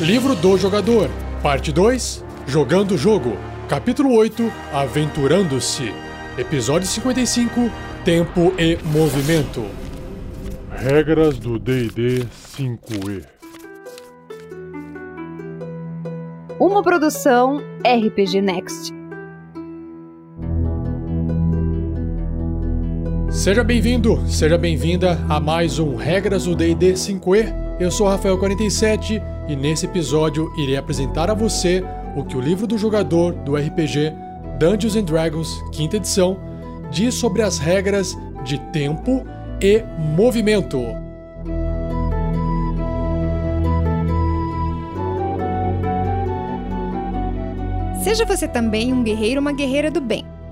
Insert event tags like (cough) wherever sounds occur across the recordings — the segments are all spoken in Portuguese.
Livro do Jogador, Parte 2 Jogando o Jogo, Capítulo 8 Aventurando-se, Episódio 55 Tempo e Movimento. Regras do DD 5E. Uma produção RPG Next. Seja bem-vindo, seja bem-vinda a mais um Regras do D&D 5e. Eu sou Rafael47 e nesse episódio irei apresentar a você o que o livro do jogador do RPG Dungeons and Dragons, quinta edição, diz sobre as regras de tempo e movimento. Seja você também um guerreiro ou uma guerreira do bem.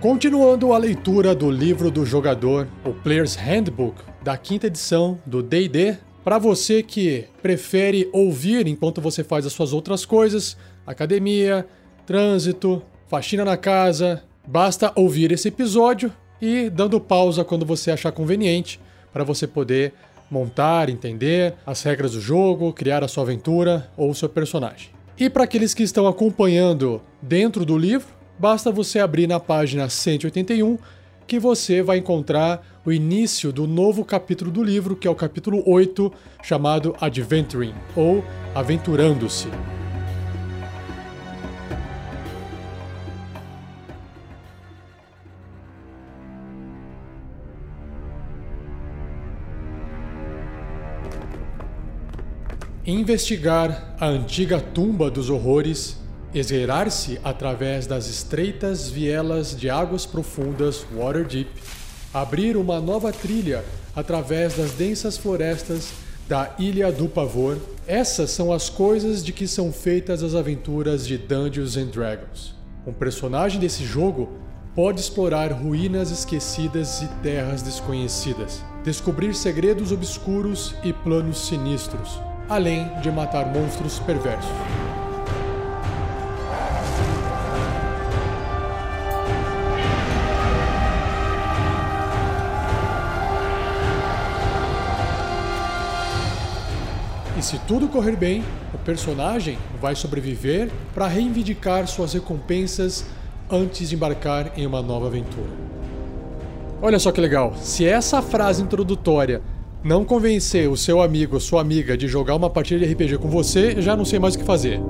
Continuando a leitura do livro do jogador, o Player's Handbook, da quinta edição do DD, para você que prefere ouvir enquanto você faz as suas outras coisas, academia, trânsito, faxina na casa, basta ouvir esse episódio e dando pausa quando você achar conveniente para você poder montar, entender as regras do jogo, criar a sua aventura ou o seu personagem. E para aqueles que estão acompanhando dentro do livro, basta você abrir na página 181 que você vai encontrar o início do novo capítulo do livro, que é o capítulo 8, chamado Adventuring, ou Aventurando-se. Investigar a antiga tumba dos horrores esgueirar-se através das estreitas vielas de águas profundas Waterdeep, abrir uma nova trilha através das densas florestas da Ilha do Pavor, essas são as coisas de que são feitas as aventuras de Dungeons and Dragons. Um personagem desse jogo pode explorar ruínas esquecidas e terras desconhecidas, descobrir segredos obscuros e planos sinistros, além de matar monstros perversos. E se tudo correr bem, o personagem vai sobreviver para reivindicar suas recompensas antes de embarcar em uma nova aventura. Olha só que legal, se essa frase introdutória não convencer o seu amigo ou sua amiga de jogar uma partida de RPG com você, já não sei mais o que fazer. (laughs)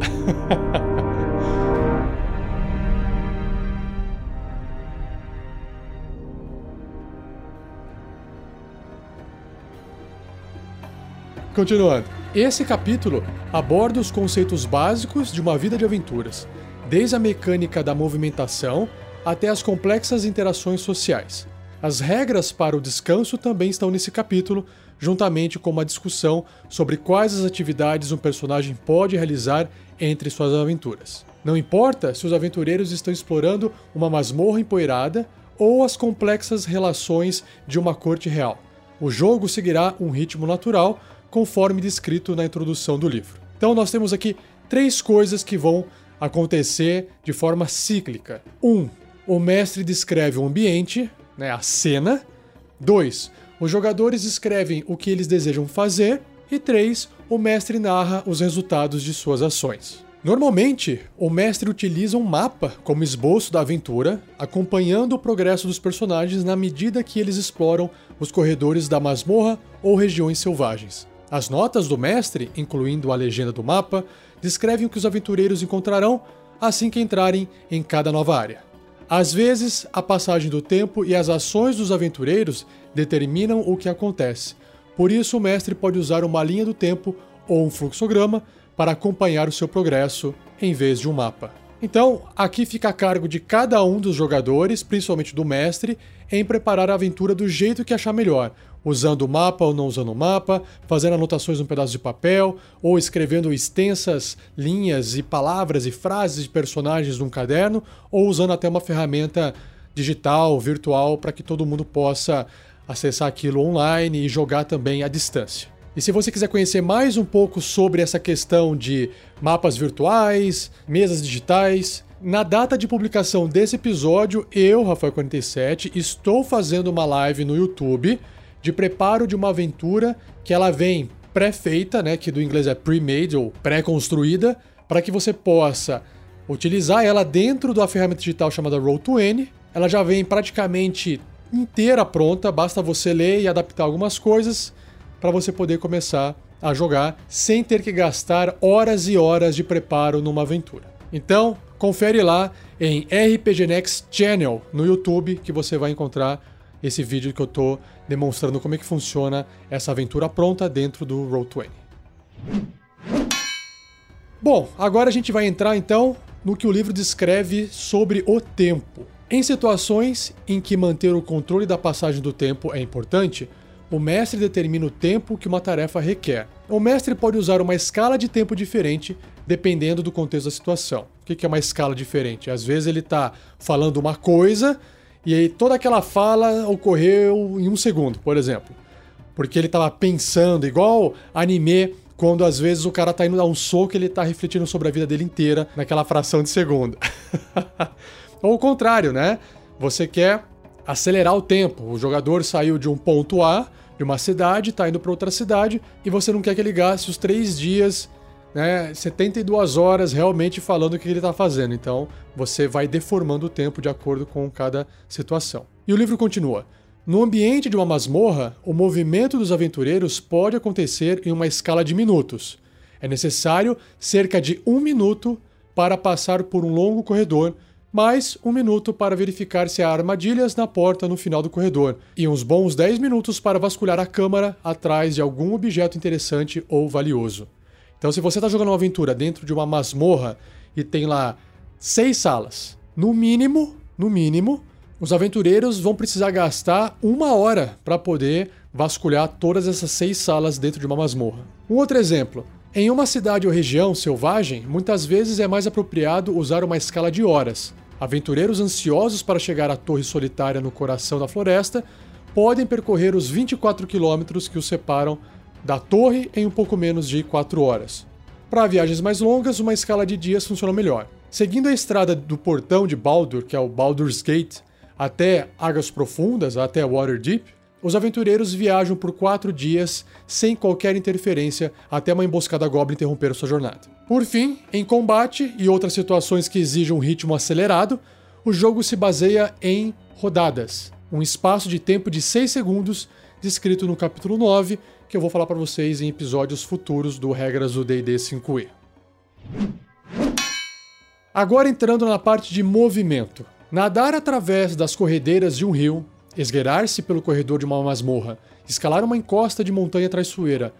Continuando. Esse capítulo aborda os conceitos básicos de uma vida de aventuras, desde a mecânica da movimentação até as complexas interações sociais. As regras para o descanso também estão nesse capítulo, juntamente com uma discussão sobre quais as atividades um personagem pode realizar entre suas aventuras. Não importa se os aventureiros estão explorando uma masmorra empoeirada ou as complexas relações de uma corte real. O jogo seguirá um ritmo natural, conforme descrito na introdução do livro. Então nós temos aqui três coisas que vão acontecer de forma cíclica. Um, o mestre descreve o ambiente, né, a cena. Dois, os jogadores escrevem o que eles desejam fazer. E três, o mestre narra os resultados de suas ações. Normalmente, o mestre utiliza um mapa como esboço da aventura, acompanhando o progresso dos personagens na medida que eles exploram os corredores da masmorra ou regiões selvagens. As notas do mestre, incluindo a legenda do mapa, descrevem o que os aventureiros encontrarão assim que entrarem em cada nova área. Às vezes, a passagem do tempo e as ações dos aventureiros determinam o que acontece. Por isso, o mestre pode usar uma linha do tempo ou um fluxograma para acompanhar o seu progresso em vez de um mapa. Então, aqui fica a cargo de cada um dos jogadores, principalmente do mestre, em preparar a aventura do jeito que achar melhor, usando o mapa ou não usando o mapa, fazendo anotações num pedaço de papel, ou escrevendo extensas linhas e palavras e frases de personagens num caderno, ou usando até uma ferramenta digital, virtual, para que todo mundo possa acessar aquilo online e jogar também à distância. E se você quiser conhecer mais um pouco sobre essa questão de mapas virtuais, mesas digitais, na data de publicação desse episódio, eu, Rafael47, estou fazendo uma live no YouTube de preparo de uma aventura que ela vem pré-feita, né, que do inglês é pre-made ou pré-construída, para que você possa utilizar ela dentro da ferramenta digital chamada Roll20. Ela já vem praticamente inteira pronta, basta você ler e adaptar algumas coisas para você poder começar a jogar sem ter que gastar horas e horas de preparo numa aventura. Então, confere lá em RPG Next Channel no YouTube que você vai encontrar esse vídeo que eu estou demonstrando como é que funciona essa aventura pronta dentro do Roll20. Bom, agora a gente vai entrar então no que o livro descreve sobre o tempo. Em situações em que manter o controle da passagem do tempo é importante, o mestre determina o tempo que uma tarefa requer. O mestre pode usar uma escala de tempo diferente dependendo do contexto da situação. O que é uma escala diferente? Às vezes ele está falando uma coisa e aí toda aquela fala ocorreu em um segundo, por exemplo. Porque ele estava pensando, igual anime, quando às vezes o cara está indo dar um soco ele está refletindo sobre a vida dele inteira naquela fração de segundo. (laughs) Ou o contrário, né? Você quer acelerar o tempo. O jogador saiu de um ponto A, de uma cidade, está indo para outra cidade, e você não quer que ele gaste os três dias, né, 72 horas realmente falando o que ele está fazendo. Então você vai deformando o tempo de acordo com cada situação. E o livro continua. No ambiente de uma masmorra, o movimento dos aventureiros pode acontecer em uma escala de minutos. É necessário cerca de um minuto para passar por um longo corredor mais um minuto para verificar se há armadilhas na porta no final do corredor, e uns bons 10 minutos para vasculhar a câmara atrás de algum objeto interessante ou valioso. Então, se você está jogando uma aventura dentro de uma masmorra e tem lá seis salas, no mínimo, no mínimo, os aventureiros vão precisar gastar uma hora para poder vasculhar todas essas seis salas dentro de uma masmorra. Um outro exemplo. Em uma cidade ou região selvagem, muitas vezes é mais apropriado usar uma escala de horas. Aventureiros ansiosos para chegar à torre solitária no coração da floresta podem percorrer os 24 quilômetros que os separam da torre em um pouco menos de 4 horas. Para viagens mais longas, uma escala de dias funciona melhor. Seguindo a estrada do portão de Baldur, que é o Baldur's Gate, até Águas Profundas, até Waterdeep, os aventureiros viajam por quatro dias sem qualquer interferência até uma emboscada goblin interromper sua jornada. Por fim, em combate e outras situações que exigem um ritmo acelerado, o jogo se baseia em rodadas, um espaço de tempo de 6 segundos descrito no capítulo 9, que eu vou falar para vocês em episódios futuros do Regras do D&D 5e. Agora entrando na parte de movimento. Nadar através das corredeiras de um rio esgueirar-se pelo corredor de uma masmorra, escalar uma encosta de montanha traiçoeira.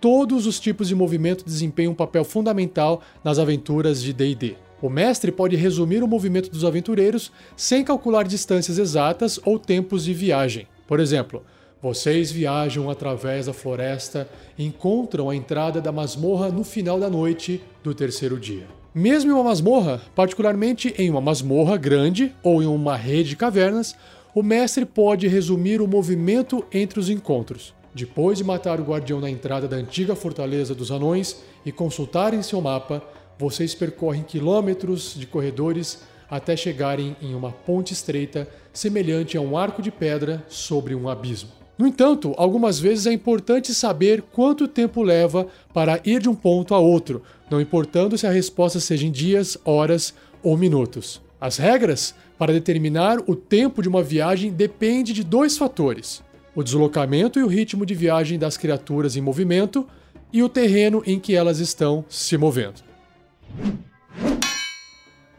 Todos os tipos de movimento desempenham um papel fundamental nas aventuras de D&D. O mestre pode resumir o movimento dos aventureiros sem calcular distâncias exatas ou tempos de viagem. Por exemplo, vocês viajam através da floresta e encontram a entrada da masmorra no final da noite do terceiro dia. Mesmo em uma masmorra, particularmente em uma masmorra grande ou em uma rede de cavernas, o mestre pode resumir o movimento entre os encontros. Depois de matar o guardião na entrada da antiga fortaleza dos anões e consultarem seu mapa, vocês percorrem quilômetros de corredores até chegarem em uma ponte estreita semelhante a um arco de pedra sobre um abismo. No entanto, algumas vezes é importante saber quanto tempo leva para ir de um ponto a outro, não importando se a resposta seja em dias, horas ou minutos. As regras para determinar o tempo de uma viagem depende de dois fatores: o deslocamento e o ritmo de viagem das criaturas em movimento e o terreno em que elas estão se movendo.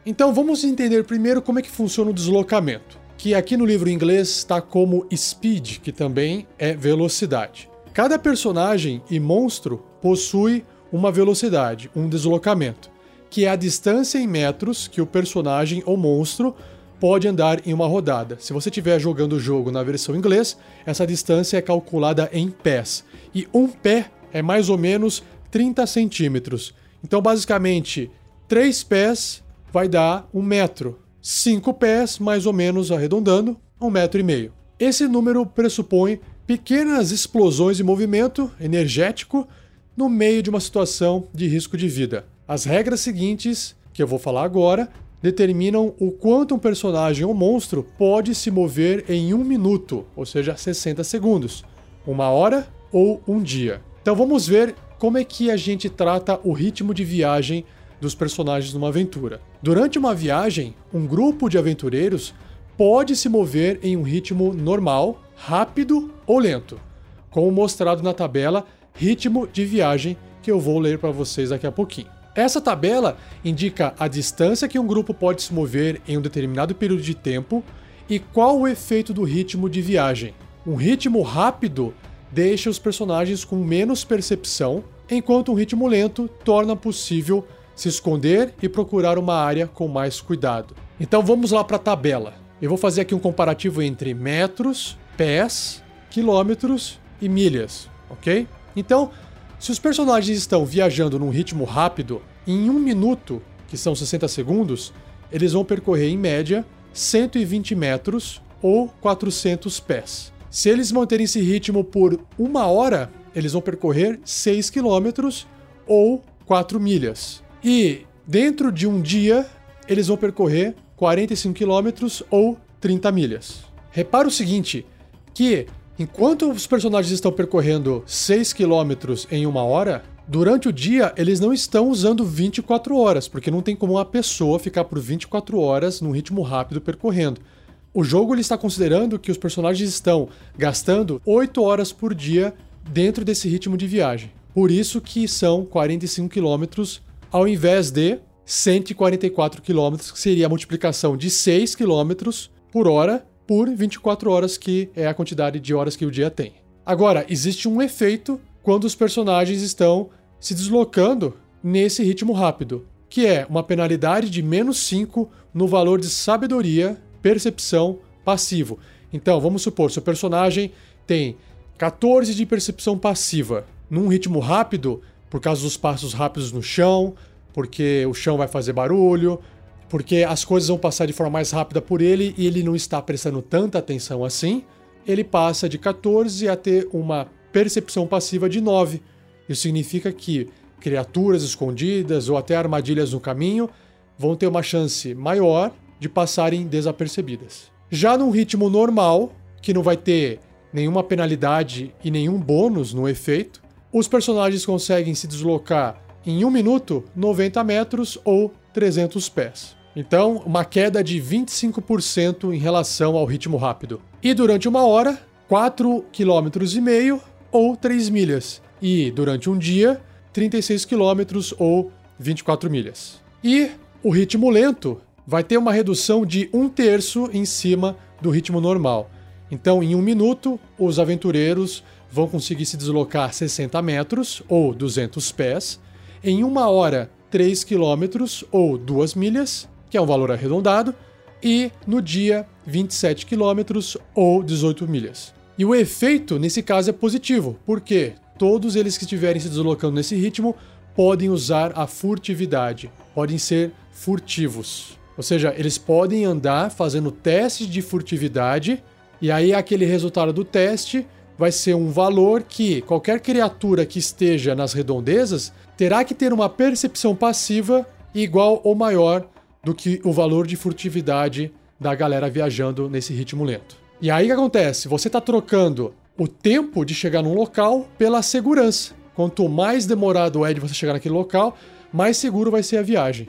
Então vamos entender primeiro como é que funciona o deslocamento, que aqui no livro inglês está como speed, que também é velocidade. Cada personagem e monstro possui uma velocidade, um deslocamento, que é a distância em metros que o personagem ou monstro pode andar em uma rodada. Se você estiver jogando o jogo na versão inglês, essa distância é calculada em pés. E um pé é mais ou menos 30 centímetros. Então, basicamente, 3 pés vai dar um metro. 5 pés, mais ou menos arredondando, um metro e meio. Esse número pressupõe pequenas explosões de movimento energético no meio de uma situação de risco de vida. As regras seguintes, que eu vou falar agora, determinam o quanto um personagem ou monstro pode se mover em um minuto, ou seja, 60 segundos, uma hora ou um dia. Então vamos ver como é que a gente trata o ritmo de viagem dos personagens numa aventura. Durante uma viagem, um grupo de aventureiros pode se mover em um ritmo normal, rápido ou lento, como mostrado na tabela Ritmo de Viagem, que eu vou ler para vocês daqui a pouquinho. Essa tabela indica a distância que um grupo pode se mover em um determinado período de tempo e qual o efeito do ritmo de viagem. Um ritmo rápido deixa os personagens com menos percepção, enquanto um ritmo lento torna possível se esconder e procurar uma área com mais cuidado. Então vamos lá para a tabela. Eu vou fazer aqui um comparativo entre metros, pés, quilômetros e milhas, ok? Então, se os personagens estão viajando num ritmo rápido, em um minuto, que são 60 segundos, eles vão percorrer em média 120 metros ou 400 pés. Se eles manterem esse ritmo por uma hora, eles vão percorrer 6 quilômetros ou 4 milhas. E dentro de um dia, eles vão percorrer 45 quilômetros ou 30 milhas. Repara o seguinte, que enquanto os personagens estão percorrendo 6 quilômetros em uma hora, durante o dia eles não estão usando 24 horas, porque não tem como uma pessoa ficar por 24 horas num ritmo rápido percorrendo. O jogo ele está considerando que os personagens estão gastando 8 horas por dia dentro desse ritmo de viagem. Por isso que são 45 quilômetros ao invés de 144 km, que seria a multiplicação de 6 km por hora por 24 horas, que é a quantidade de horas que o dia tem. Agora, existe um efeito quando os personagens estão se deslocando nesse ritmo rápido, que é uma penalidade de menos 5 no valor de sabedoria, percepção, passivo. Então, vamos supor, seu personagem tem 14 de percepção passiva. Num ritmo rápido, por causa dos passos rápidos no chão, porque o chão vai fazer barulho, porque as coisas vão passar de forma mais rápida por ele e ele não está prestando tanta atenção assim, ele passa de 14 a ter uma percepção passiva de 9. Isso significa que criaturas escondidas ou até armadilhas no caminho vão ter uma chance maior de passarem desapercebidas. Já num ritmo normal, que não vai ter nenhuma penalidade e nenhum bônus no efeito, os personagens conseguem se deslocar em um minuto 90 metros ou 300 pés. Então, uma queda de 25% em relação ao ritmo rápido. E durante uma hora, 4,5 km ou 3 milhas. E durante um dia, 36 km ou 24 milhas. E o ritmo lento vai ter uma redução de um terço em cima do ritmo normal. Então, em um minuto, os aventureiros vão conseguir se deslocar 60 metros ou 200 pés, em uma hora 3 quilômetros ou 2 milhas, que é um valor arredondado, e no dia 27 quilômetros ou 18 milhas. E o efeito nesse caso é positivo, porque todos eles que estiverem se deslocando nesse ritmo podem usar a furtividade, podem ser furtivos. Ou seja, eles podem andar fazendo testes de furtividade, e aí aquele resultado do teste vai ser um valor que qualquer criatura que esteja nas redondezas terá que ter uma percepção passiva igual ou maior do que o valor de furtividade da galera viajando nesse ritmo lento. E aí o que acontece? Você está trocando o tempo de chegar num local pela segurança. Quanto mais demorado é de você chegar naquele local, mais seguro vai ser a viagem.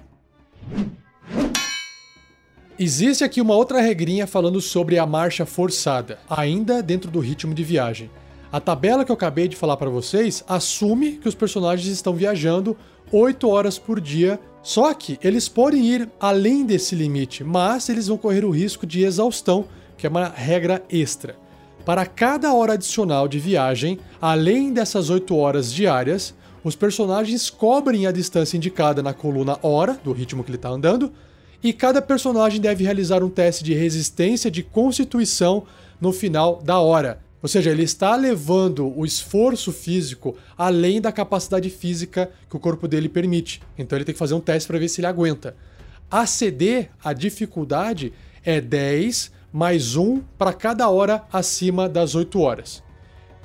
Existe aqui uma outra regrinha falando sobre a marcha forçada, ainda dentro do ritmo de viagem. A tabela que eu acabei de falar para vocês assume que os personagens estão viajando 8 horas por dia, só que eles podem ir além desse limite, mas eles vão correr o risco de exaustão, que é uma regra extra. Para cada hora adicional de viagem, além dessas 8 horas diárias, os personagens cobrem a distância indicada na coluna hora, do ritmo que ele está andando, e cada personagem deve realizar um teste de resistência de constituição no final da hora. Ou seja, ele está levando o esforço físico além da capacidade física que o corpo dele permite. Então ele tem que fazer um teste para ver se ele aguenta. A CD, a dificuldade, é 10 mais 1 para cada hora acima das 8 horas.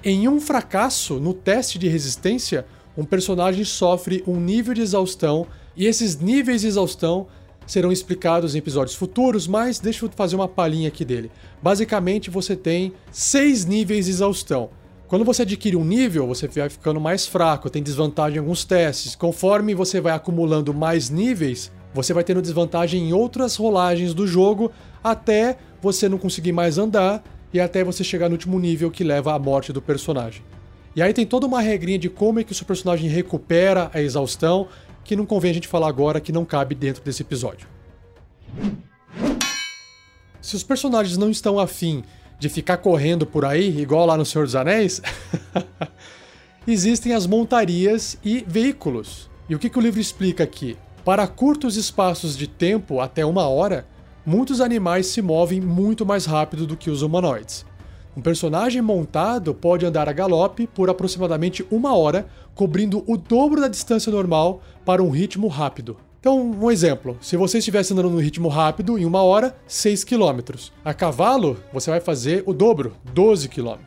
Em um fracasso no teste de resistência, um personagem sofre um nível de exaustão e esses níveis de exaustão serão explicados em episódios futuros, mas deixa eu fazer uma palhinha aqui dele. Basicamente, você tem seis níveis de exaustão. Quando você adquire um nível, você vai ficando mais fraco, tem desvantagem em alguns testes. Conforme você vai acumulando mais níveis, você vai tendo desvantagem em outras rolagens do jogo, até você não conseguir mais andar e até você chegar no último nível que leva à morte do personagem. E aí tem toda uma regrinha de como é que o seu personagem recupera a exaustão, que não convém a gente falar agora, que não cabe dentro desse episódio. Se os personagens não estão afim de ficar correndo por aí, igual lá no Senhor dos Anéis, (laughs) existem as montarias e veículos. E o que, que o livro explica aqui? Para curtos espaços de tempo, até uma hora, muitos animais se movem muito mais rápido do que os humanoides. Um personagem montado pode andar a galope por aproximadamente uma hora, cobrindo o dobro da distância normal para um ritmo rápido. Então, um exemplo: se você estivesse andando no ritmo rápido, em uma hora, 6 km. A cavalo, você vai fazer o dobro, 12 km.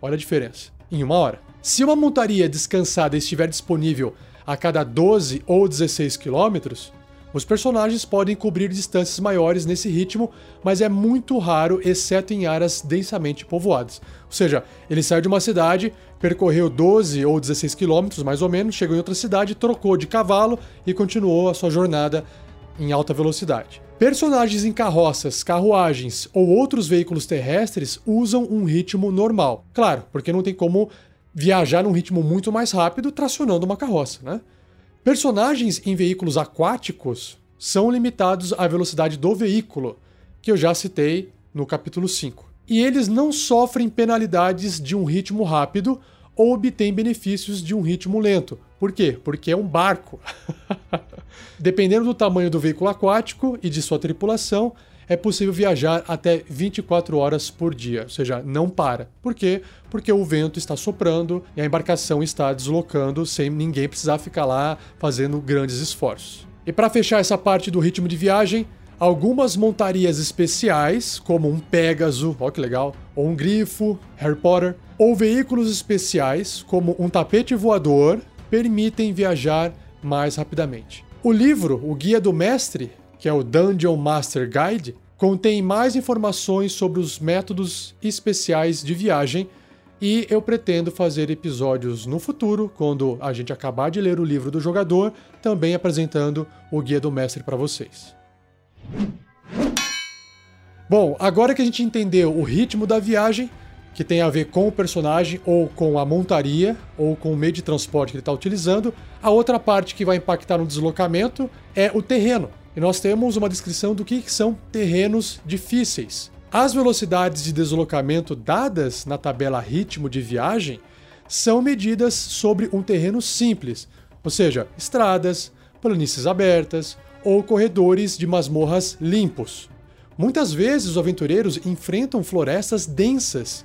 Olha a diferença. Em uma hora. Se uma montaria descansada estiver disponível a cada 12 ou 16 quilômetros, os personagens podem cobrir distâncias maiores nesse ritmo, mas é muito raro, exceto em áreas densamente povoadas. Ou seja, ele saiu de uma cidade, percorreu 12 ou 16 quilômetros, mais ou menos, chegou em outra cidade, trocou de cavalo e continuou a sua jornada em alta velocidade. Personagens em carroças, carruagens ou outros veículos terrestres usam um ritmo normal. Claro, porque não tem como viajar num ritmo muito mais rápido tracionando uma carroça, né? Personagens em veículos aquáticos são limitados à velocidade do veículo, que eu já citei no capítulo 5. E eles não sofrem penalidades de um ritmo rápido ou obtêm benefícios de um ritmo lento. Por quê? Porque é um barco. (laughs) Dependendo do tamanho do veículo aquático e de sua tripulação, é possível viajar até 24 horas por dia, ou seja, não para. Por quê? Porque o vento está soprando e a embarcação está deslocando sem ninguém precisar ficar lá fazendo grandes esforços. E para fechar essa parte do ritmo de viagem, algumas montarias especiais, como um Pégaso, ó que legal, ou um Grifo, Harry Potter, ou veículos especiais, como um tapete voador, permitem viajar mais rapidamente. O livro O Guia do Mestre que é o Dungeon Master Guide, contém mais informações sobre os métodos especiais de viagem e eu pretendo fazer episódios no futuro, quando a gente acabar de ler o livro do jogador, também apresentando o guia do mestre para vocês. Bom, agora que a gente entendeu o ritmo da viagem, que tem a ver com o personagem ou com a montaria ou com o meio de transporte que ele está utilizando, a outra parte que vai impactar no deslocamento é o terreno e nós temos uma descrição do que são terrenos difíceis. As velocidades de deslocamento dadas na tabela ritmo de viagem são medidas sobre um terreno simples, ou seja, estradas, planícies abertas ou corredores de masmorras limpos. Muitas vezes os aventureiros enfrentam florestas densas,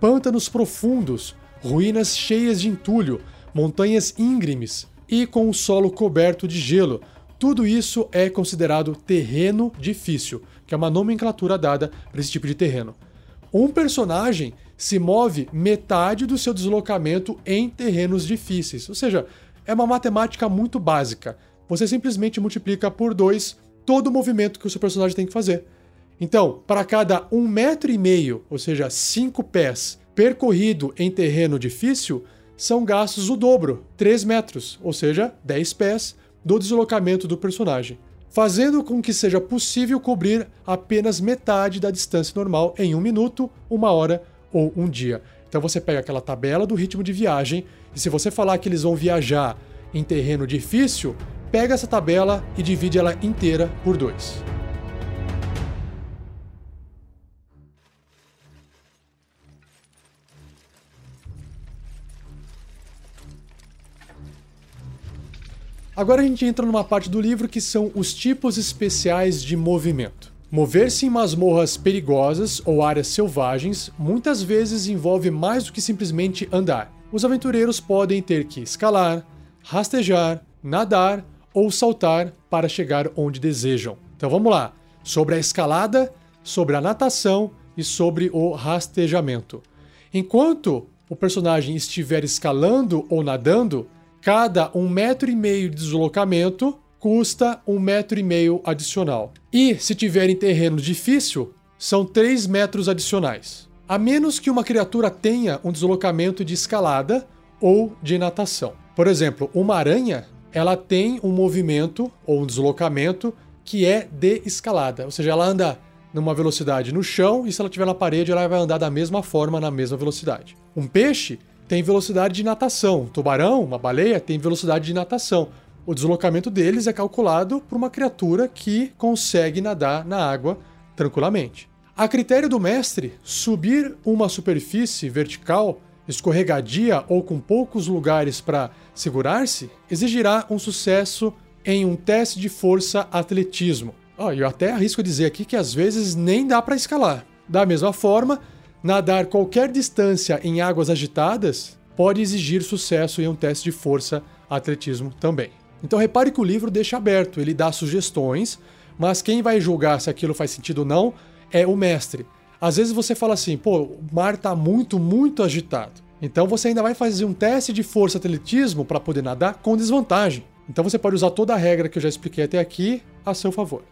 pântanos profundos, ruínas cheias de entulho, montanhas íngremes e com o solo coberto de gelo, tudo isso é considerado terreno difícil, que é uma nomenclatura dada para esse tipo de terreno. Um personagem se move metade do seu deslocamento em terrenos difíceis, ou seja, é uma matemática muito básica. Você simplesmente multiplica por dois todo o movimento que o seu personagem tem que fazer. Então, para cada um metro e meio, ou seja, cinco pés, percorrido em terreno difícil, são gastos o dobro, 3 metros, ou seja, 10 pés do deslocamento do personagem, fazendo com que seja possível cobrir apenas metade da distância normal em um minuto, uma hora ou um dia. Então você pega aquela tabela do ritmo de viagem e se você falar que eles vão viajar em terreno difícil, pega essa tabela e divide ela inteira por dois. Agora a gente entra numa parte do livro que são os tipos especiais de movimento. Mover-se em masmorras perigosas ou áreas selvagens muitas vezes envolve mais do que simplesmente andar. Os aventureiros podem ter que escalar, rastejar, nadar ou saltar para chegar onde desejam. Então vamos lá, sobre a escalada, sobre a natação e sobre o rastejamento. Enquanto o personagem estiver escalando ou nadando, cada um metro e meio de deslocamento custa um metro e meio adicional. E se tiver em terreno difícil, são 3 metros adicionais. A menos que uma criatura tenha um deslocamento de escalada ou de natação. Por exemplo, uma aranha, ela tem um movimento ou um deslocamento que é de escalada, ou seja, ela anda numa velocidade no chão e se ela estiver na parede, ela vai andar da mesma forma na mesma velocidade. Um peixe tem velocidade de natação. Tubarão, uma baleia, tem velocidade de natação. O deslocamento deles é calculado por uma criatura que consegue nadar na água tranquilamente. A critério do mestre, subir uma superfície vertical, escorregadia ou com poucos lugares para segurar-se exigirá um sucesso em um teste de força atletismo. Oh, eu até arrisco dizer aqui que às vezes nem dá para escalar. Da mesma forma, nadar qualquer distância em águas agitadas pode exigir sucesso em um teste de força atletismo também. Então repare que o livro deixa aberto, ele dá sugestões, mas quem vai julgar se aquilo faz sentido ou não é o mestre. Às vezes você fala assim, pô, o mar está muito, muito agitado. Então você ainda vai fazer um teste de força atletismo para poder nadar com desvantagem. Então você pode usar toda a regra que eu já expliquei até aqui a seu favor.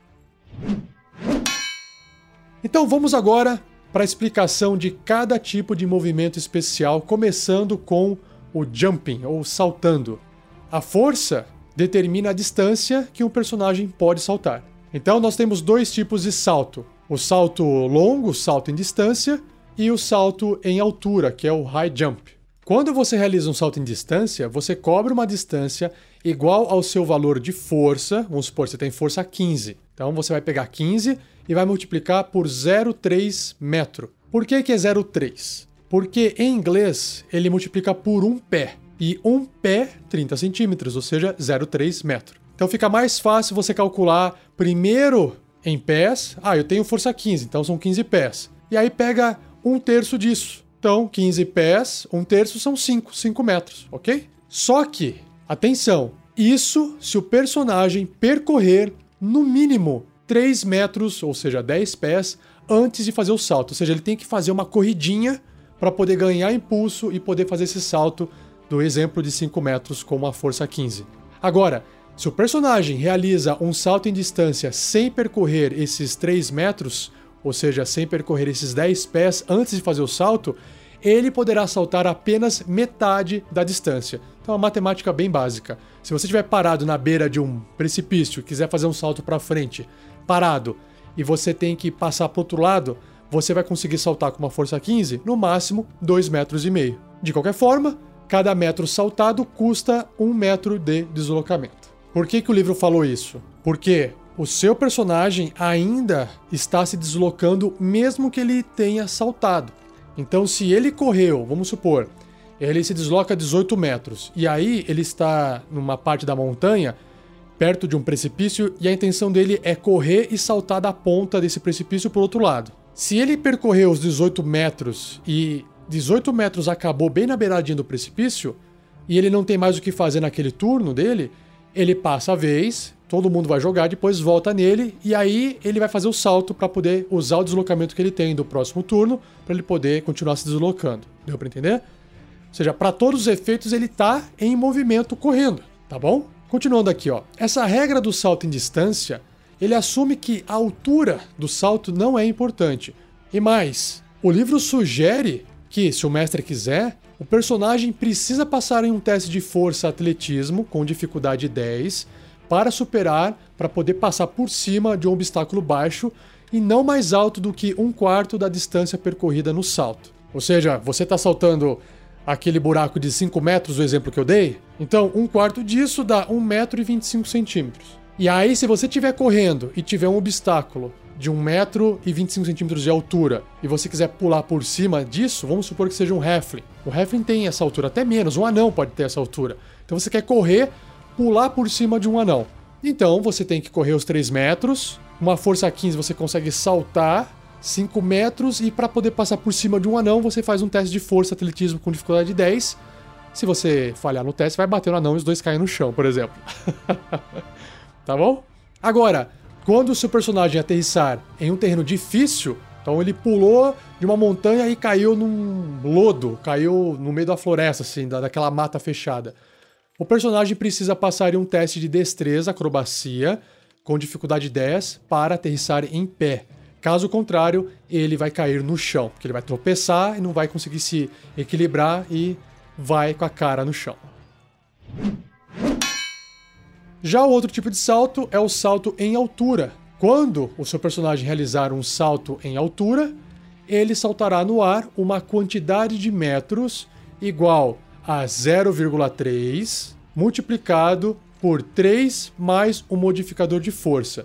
Então vamos agora para explicação de cada tipo de movimento especial, começando com o jumping ou saltando. A força determina a distância que um personagem pode saltar. Então nós temos dois tipos de salto: o salto longo, salto em distância, e o salto em altura, que é o high jump. Quando você realiza um salto em distância, você cobre uma distância igual ao seu valor de força. Vamos supor, você tem força 15. Então você vai pegar 15 e vai multiplicar por 0,3 metro. Por que, que é 0,3? Porque em inglês ele multiplica por um pé. E um pé, 30 centímetros, ou seja, 0,3 metro. Então fica mais fácil você calcular primeiro em pés. Ah, eu tenho força 15, então são 15 pés. E aí pega um terço disso. Então, 15 pés, um terço são 5, 5 metros, ok? Só que, atenção, isso se o personagem percorrer no mínimo 3 metros, ou seja, 10 pés, antes de fazer o salto. Ou seja, ele tem que fazer uma corridinha para poder ganhar impulso e poder fazer esse salto do exemplo de 5 metros com uma força 15. Agora, se o personagem realiza um salto em distância sem percorrer esses 3 metros, ou seja, sem percorrer esses 10 pés antes de fazer o salto, ele poderá saltar apenas metade da distância. Então, é uma matemática bem básica. Se você estiver parado na beira de um precipício e quiser fazer um salto para frente, parado, e você tem que passar para outro lado, você vai conseguir saltar com uma força 15, no máximo 2 metros e meio. De qualquer forma, cada metro saltado custa um metro de deslocamento. Por que, que o livro falou isso? Porque o seu personagem ainda está se deslocando mesmo que ele tenha saltado. Então, se ele correu, vamos supor, ele se desloca 18 metros e aí ele está numa parte da montanha perto de um precipício e a intenção dele é correr e saltar da ponta desse precipício para outro lado. Se ele percorreu os 18 metros e 18 metros acabou bem na beiradinha do precipício e ele não tem mais o que fazer naquele turno dele, ele passa a vez, todo mundo vai jogar, depois volta nele e aí ele vai fazer o salto para poder usar o deslocamento que ele tem do próximo turno para ele poder continuar se deslocando. Deu para entender? Ou seja, para todos os efeitos ele está em movimento correndo, tá bom? Continuando aqui, ó. Essa regra do salto em distância, ele assume que a altura do salto não é importante. E mais, o livro sugere que, se o mestre quiser, o personagem precisa passar em um teste de força atletismo com dificuldade 10 para superar, para poder passar por cima de um obstáculo baixo e não mais alto do que um quarto da distância percorrida no salto. Ou seja, você está saltando aquele buraco de 5 metros, o exemplo que eu dei, então um quarto disso dá 1 metro e 25 centímetros. E aí, se você estiver correndo e tiver um obstáculo de 1 metro e 25 centímetros de altura e você quiser pular por cima disso, vamos supor que seja um Heflin. O Heflin tem essa altura, até menos, um anão pode ter essa altura. Então você quer correr pular por cima de um anão. Então você tem que correr os 3 metros, uma força 15 você consegue saltar 5 metros e para poder passar por cima de um anão você faz um teste de força atletismo com dificuldade 10. Se você falhar no teste, vai bater no anão e os dois caem no chão, por exemplo. (laughs) tá bom? Agora, quando o seu personagem aterrissar em um terreno difícil, então ele pulou de uma montanha e caiu num lodo, caiu no meio da floresta, assim, daquela mata fechada. O personagem precisa passar em um teste de destreza, acrobacia, com dificuldade 10, para aterrissar em pé. Caso contrário, ele vai cair no chão, porque ele vai tropeçar e não vai conseguir se equilibrar e vai com a cara no chão. Já o outro tipo de salto é o salto em altura. Quando o seu personagem realizar um salto em altura, ele saltará no ar uma quantidade de metros igual a 0,3 multiplicado por 3 mais o modificador de força.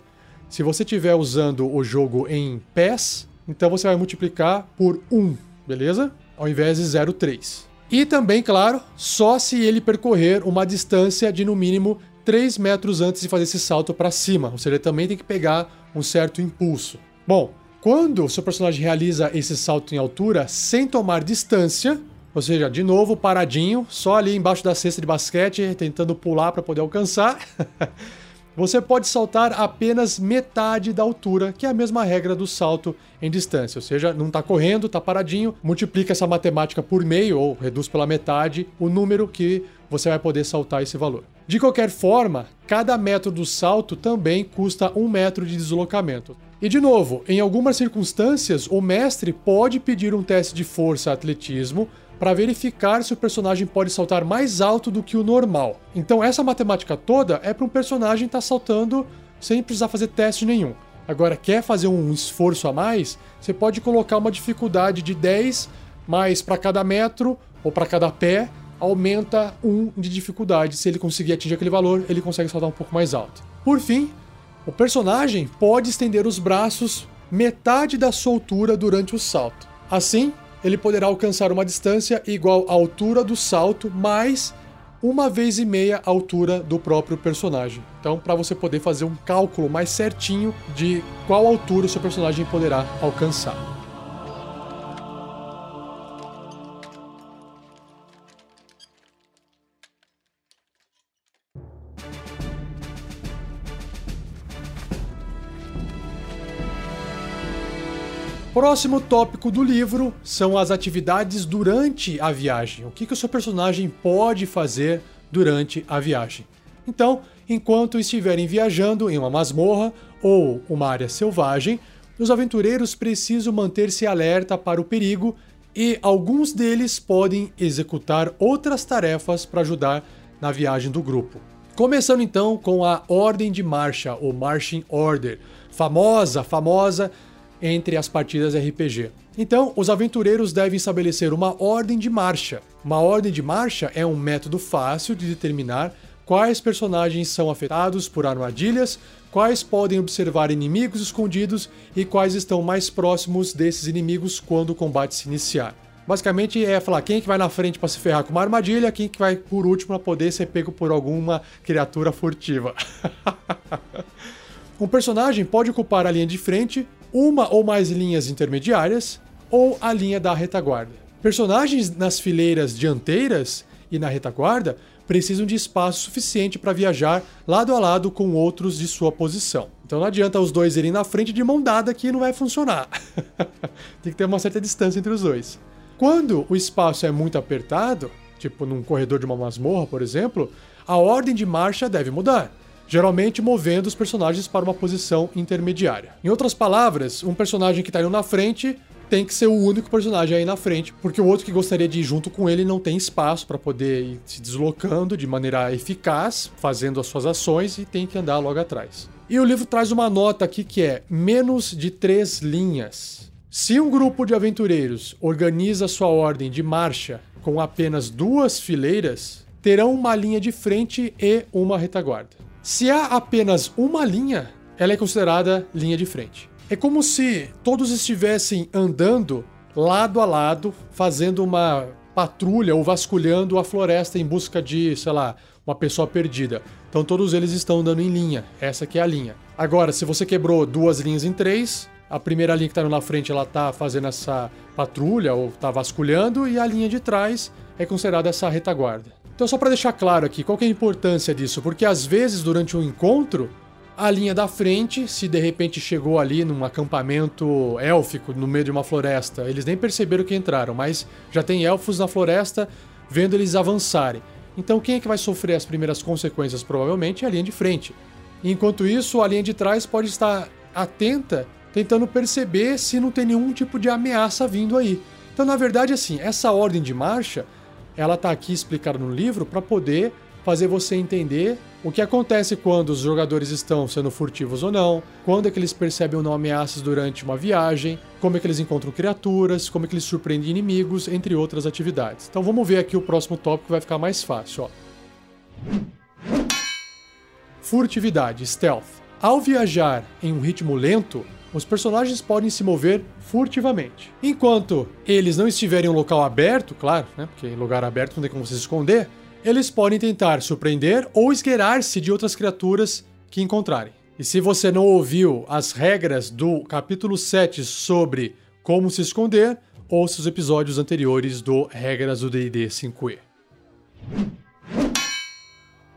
Se você estiver usando o jogo em pés, então você vai multiplicar por 1, beleza? Ao invés de 0,3. E também, claro, só se ele percorrer uma distância de no mínimo 3 metros antes de fazer esse salto para cima. Ou seja, ele também tem que pegar um certo impulso. Bom, quando o seu personagem realiza esse salto em altura sem tomar distância, ou seja, de novo paradinho, só ali embaixo da cesta de basquete, tentando pular para poder alcançar, (laughs) você pode saltar apenas metade da altura, que é a mesma regra do salto em distância. Ou seja, não está correndo, está paradinho, multiplica essa matemática por meio ou reduz pela metade o número que você vai poder saltar esse valor. De qualquer forma, cada metro do salto também custa um metro de deslocamento. E de novo, em algumas circunstâncias, o mestre pode pedir um teste de força atletismo para verificar se o personagem pode saltar mais alto do que o normal. Então essa matemática toda é para um personagem estar tá saltando sem precisar fazer teste nenhum. Agora, quer fazer um esforço a mais? Você pode colocar uma dificuldade de 10 mais para cada metro ou para cada pé aumenta um de dificuldade. Se ele conseguir atingir aquele valor, ele consegue saltar um pouco mais alto. Por fim, o personagem pode estender os braços metade da sua altura durante o salto. Assim, ele poderá alcançar uma distância igual à altura do salto mais uma vez e meia a altura do próprio personagem. Então, para você poder fazer um cálculo mais certinho de qual altura o seu personagem poderá alcançar. Próximo tópico do livro são as atividades durante a viagem. O que, que o seu personagem pode fazer durante a viagem. Então, enquanto estiverem viajando em uma masmorra ou uma área selvagem, os aventureiros precisam manter-se alerta para o perigo e alguns deles podem executar outras tarefas para ajudar na viagem do grupo. Começando então com a ordem de marcha, ou marching order, famosa, famosa entre as partidas RPG. Então, os aventureiros devem estabelecer uma ordem de marcha. Uma ordem de marcha é um método fácil de determinar quais personagens são afetados por armadilhas, quais podem observar inimigos escondidos e quais estão mais próximos desses inimigos quando o combate se iniciar. Basicamente é falar quem é que vai na frente para se ferrar com uma armadilha, quem é que vai por último para poder ser pego por alguma criatura furtiva. (laughs) um personagem pode ocupar a linha de frente uma ou mais linhas intermediárias ou a linha da retaguarda. Personagens nas fileiras dianteiras e na retaguarda precisam de espaço suficiente para viajar lado a lado com outros de sua posição. Então não adianta os dois irem na frente de mão dada que não vai funcionar. (laughs) Tem que ter uma certa distância entre os dois. Quando o espaço é muito apertado, tipo num corredor de uma masmorra, por exemplo, a ordem de marcha deve mudar geralmente movendo os personagens para uma posição intermediária. Em outras palavras, um personagem que está indo na frente tem que ser o único personagem aí na frente, porque o outro que gostaria de ir junto com ele não tem espaço para poder ir se deslocando de maneira eficaz, fazendo as suas ações e tem que andar logo atrás. E o livro traz uma nota aqui que é menos de três linhas. Se um grupo de aventureiros organiza sua ordem de marcha com apenas duas fileiras, terão uma linha de frente e uma retaguarda. Se há apenas uma linha, ela é considerada linha de frente. É como se todos estivessem andando lado a lado, fazendo uma patrulha ou vasculhando a floresta em busca de, sei lá, uma pessoa perdida. Então todos eles estão andando em linha. Essa aqui é a linha. Agora, se você quebrou duas linhas em três, a primeira linha que está na frente ela está fazendo essa patrulha ou está vasculhando e a linha de trás é considerada essa retaguarda. Então só para deixar claro aqui, qual é a importância disso? Porque às vezes durante um encontro a linha da frente, se de repente chegou ali num acampamento élfico no meio de uma floresta, eles nem perceberam que entraram, mas já tem elfos na floresta vendo eles avançarem. Então quem é que vai sofrer as primeiras consequências? Provavelmente é a linha de frente. Enquanto isso, a linha de trás pode estar atenta, tentando perceber se não tem nenhum tipo de ameaça vindo aí. Então, na verdade, assim, essa ordem de marcha, ela está aqui explicada no livro para poder fazer você entender o que acontece quando os jogadores estão sendo furtivos ou não, quando é que eles percebem ou não ameaças durante uma viagem, como é que eles encontram criaturas, como é que eles surpreendem inimigos, entre outras atividades. Então vamos ver aqui o próximo tópico que vai ficar mais fácil, ó. Furtividade, stealth. Ao viajar em um ritmo lento, os personagens podem se mover furtivamente. Enquanto eles não estiverem em um local aberto, claro, né? Porque em lugar aberto não tem como se esconder, eles podem tentar surpreender ou esgueirar-se de outras criaturas que encontrarem. E se você não ouviu as regras do capítulo 7 sobre como se esconder, ouça os episódios anteriores do Regras do DD 5e.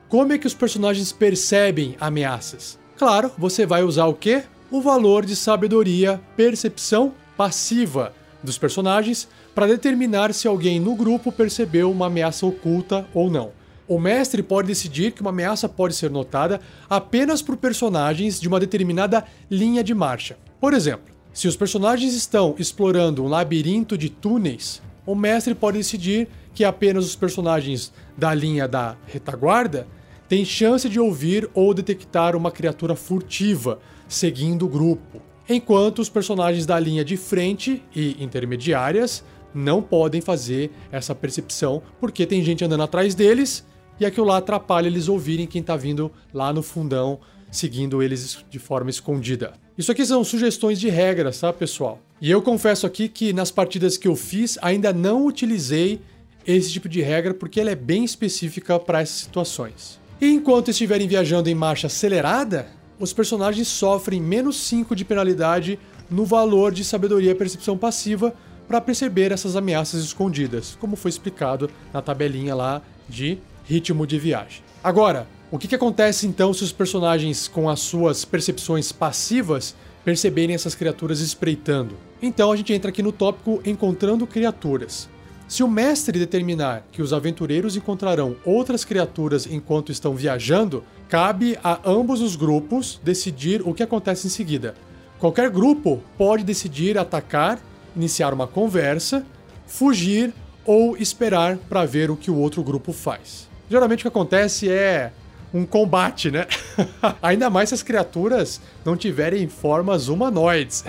Como é que os personagens percebem ameaças? Claro, você vai usar o quê? O valor de sabedoria, percepção passiva dos personagens para determinar se alguém no grupo percebeu uma ameaça oculta ou não. O mestre pode decidir que uma ameaça pode ser notada apenas por personagens de uma determinada linha de marcha. Por exemplo, se os personagens estão explorando um labirinto de túneis, o mestre pode decidir que apenas os personagens da linha da retaguarda têm chance de ouvir ou detectar uma criatura furtiva seguindo o grupo, enquanto os personagens da linha de frente e intermediárias não podem fazer essa percepção, porque tem gente andando atrás deles e aquilo lá atrapalha eles ouvirem quem tá vindo lá no fundão, seguindo eles de forma escondida. Isso aqui são sugestões de regras, tá, pessoal? E eu confesso aqui que nas partidas que eu fiz ainda não utilizei esse tipo de regra porque ela é bem específica para essas situações. E enquanto estiverem viajando em marcha acelerada, os personagens sofrem menos 5 de penalidade no valor de sabedoria e percepção passiva para perceber essas ameaças escondidas, como foi explicado na tabelinha lá de ritmo de viagem. Agora, o que, que acontece então se os personagens com as suas percepções passivas perceberem essas criaturas espreitando? Então a gente entra aqui no tópico encontrando criaturas. Se o mestre determinar que os aventureiros encontrarão outras criaturas enquanto estão viajando, cabe a ambos os grupos decidir o que acontece em seguida. Qualquer grupo pode decidir atacar iniciar uma conversa, fugir ou esperar para ver o que o outro grupo faz. Geralmente o que acontece é um combate, né? (laughs) Ainda mais se as criaturas não tiverem formas humanoides.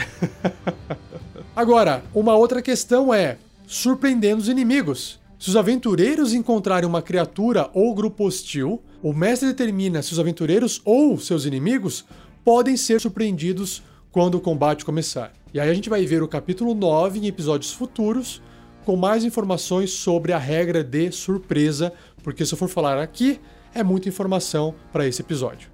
(laughs) Agora, uma outra questão é surpreendendo os inimigos. Se os aventureiros encontrarem uma criatura ou grupo hostil, o mestre determina se os aventureiros ou seus inimigos podem ser surpreendidos quando o combate começar. E aí a gente vai ver o capítulo 9 em episódios futuros, com mais informações sobre a regra de surpresa, porque se eu for falar aqui, é muita informação para esse episódio.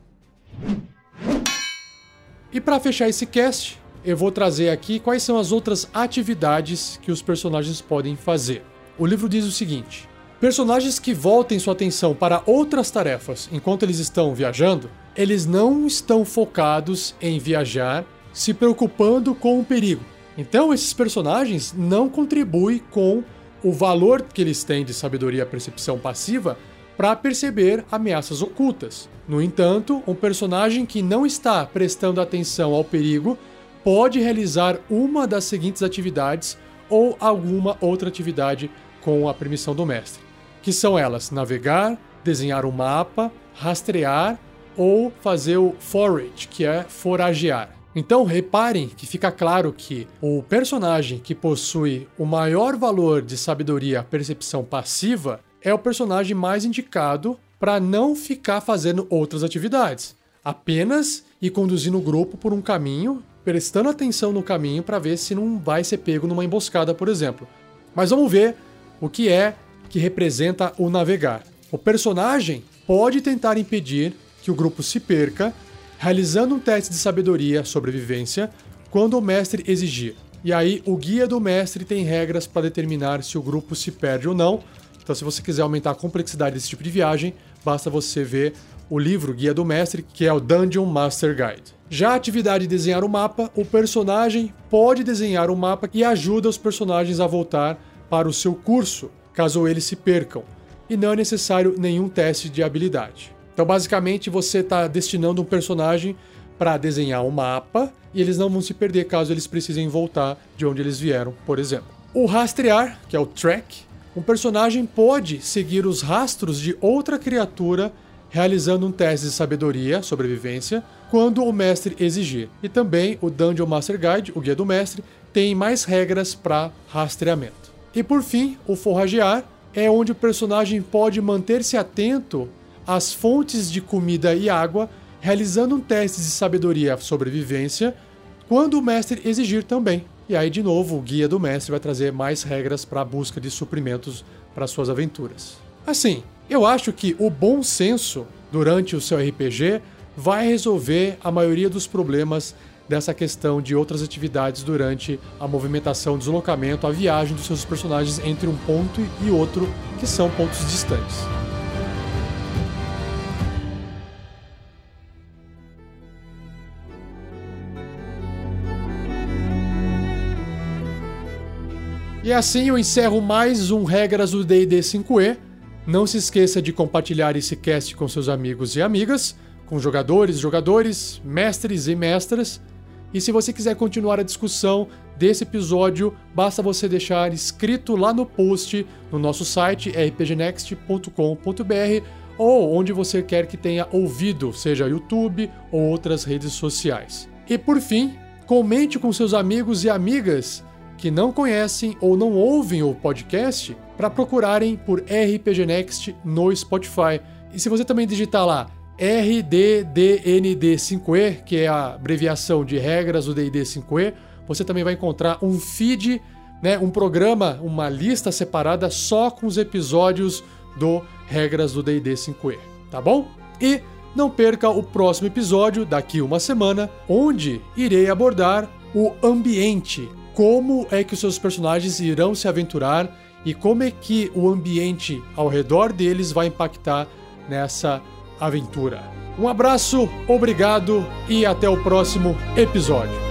E para fechar esse cast, eu vou trazer aqui quais são as outras atividades que os personagens podem fazer. O livro diz o seguinte: Personagens que voltem sua atenção para outras tarefas enquanto eles estão viajando, eles não estão focados em viajar se preocupando com o perigo. Então, esses personagens não contribuem com o valor que eles têm de sabedoria e percepção passiva para perceber ameaças ocultas. No entanto, um personagem que não está prestando atenção ao perigo pode realizar uma das seguintes atividades ou alguma outra atividade com a permissão do mestre, que são elas: navegar, desenhar um mapa, rastrear ou fazer o forage, que é foragear. Então reparem que fica claro que o personagem que possui o maior valor de sabedoria percepção passiva é o personagem mais indicado para não ficar fazendo outras atividades, apenas ir conduzindo o grupo por um caminho, prestando atenção no caminho para ver se não vai ser pego numa emboscada, por exemplo. Mas vamos ver o que é que representa o navegar. O personagem pode tentar impedir que o grupo se perca, realizando um teste de sabedoria sobrevivência quando o mestre exigir. E aí, o guia do mestre tem regras para determinar se o grupo se perde ou não. Então, se você quiser aumentar a complexidade desse tipo de viagem, basta você ver o livro Guia do Mestre, que é o Dungeon Master Guide. Já a atividade de desenhar o mapa, o personagem pode desenhar o mapa e ajuda os personagens a voltar para o seu curso, caso eles se percam, e não é necessário nenhum teste de habilidade. Então, basicamente, você está destinando um personagem para desenhar um mapa e eles não vão se perder caso eles precisem voltar de onde eles vieram, por exemplo. O rastrear, que é o track, um personagem pode seguir os rastros de outra criatura realizando um teste de sabedoria, sobrevivência, quando o mestre exigir. E também o Dungeon Master Guide, o guia do mestre, tem mais regras para rastreamento. E por fim, o forragear é onde o personagem pode manter-se atento às fontes de comida e água, realizando um teste de sabedoria sobrevivência, quando o mestre exigir também. E aí, de novo, o guia do mestre vai trazer mais regras para a busca de suprimentos para suas aventuras. Assim, eu acho que o bom senso durante o seu RPG vai resolver a maioria dos problemas dessa questão de outras atividades durante a movimentação, deslocamento, a viagem dos seus personagens entre um ponto e outro, que são pontos distantes. E assim eu encerro mais um Regras do D&D 5e. Não se esqueça de compartilhar esse cast com seus amigos e amigas, com jogadores, jogadores, mestres e mestras. E se você quiser continuar a discussão desse episódio, basta você deixar escrito lá no post no nosso site rpgnext.com.br ou onde você quer que tenha ouvido, seja YouTube ou outras redes sociais. E por fim, comente com seus amigos e amigas que não conhecem ou não ouvem o podcast para procurarem por RPG Next no Spotify. E se você também digitar lá RDDND5E, que é a abreviação de regras do DD 5E, você também vai encontrar um feed, né, um programa, uma lista separada só com os episódios do Regras do DD 5E, tá bom? E não perca o próximo episódio daqui uma semana, onde irei abordar o ambiente como é que os seus personagens irão se aventurar e como é que o ambiente ao redor deles vai impactar nessa aventura. Um abraço, obrigado e até o próximo episódio.